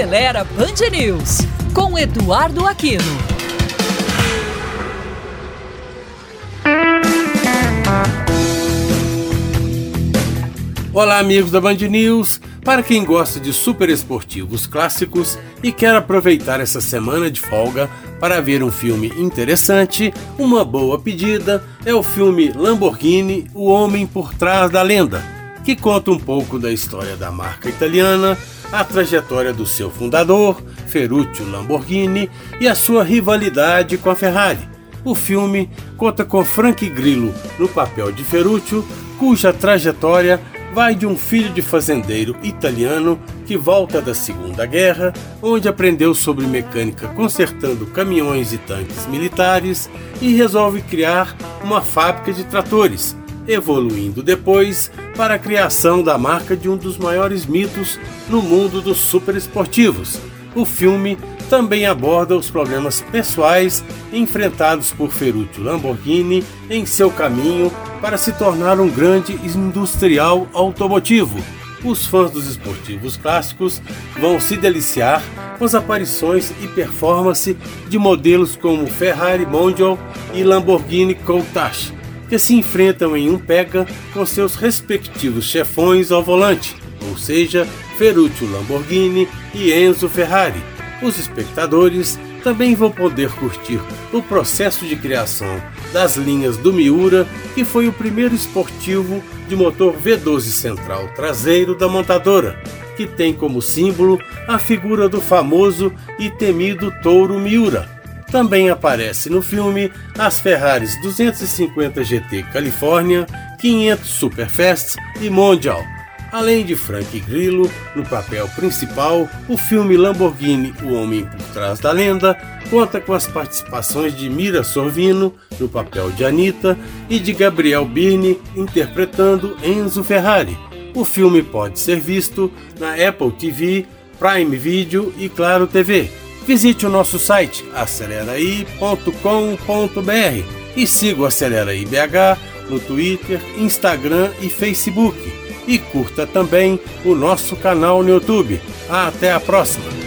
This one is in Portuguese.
Acelera Band News, com Eduardo Aquino. Olá, amigos da Band News. Para quem gosta de super esportivos clássicos e quer aproveitar essa semana de folga para ver um filme interessante, uma boa pedida é o filme Lamborghini O Homem por Trás da Lenda, que conta um pouco da história da marca italiana, a trajetória do seu fundador, Ferruccio Lamborghini, e a sua rivalidade com a Ferrari. O filme conta com Frank Grillo no papel de Ferruccio, cuja trajetória vai de um filho de fazendeiro italiano que volta da Segunda Guerra, onde aprendeu sobre mecânica consertando caminhões e tanques militares e resolve criar uma fábrica de tratores, evoluindo depois para a criação da marca de um dos maiores mitos no mundo dos superesportivos. O filme também aborda os problemas pessoais enfrentados por Ferruccio Lamborghini em seu caminho para se tornar um grande industrial automotivo. Os fãs dos esportivos clássicos vão se deliciar com as aparições e performance de modelos como Ferrari Mondial e Lamborghini Countach, que se enfrentam em um pega com seus respectivos chefões ao volante, ou seja, Ferruccio Lamborghini e Enzo Ferrari os espectadores também vão poder curtir o processo de criação das linhas do Miura, que foi o primeiro esportivo de motor V12 central traseiro da montadora, que tem como símbolo a figura do famoso e temido touro Miura. Também aparece no filme as Ferraris 250 GT California, 500 Superfast e Mondial, Além de Frank Grillo no papel principal, o filme Lamborghini O Homem por Trás da Lenda conta com as participações de Mira Sorvino no papel de Anita e de Gabriel Birne interpretando Enzo Ferrari. O filme pode ser visto na Apple TV, Prime Video e Claro TV. Visite o nosso site aceleraí.com.br e siga o Aceleraí BH no Twitter, Instagram e Facebook e curta também o nosso canal no YouTube. Até a próxima!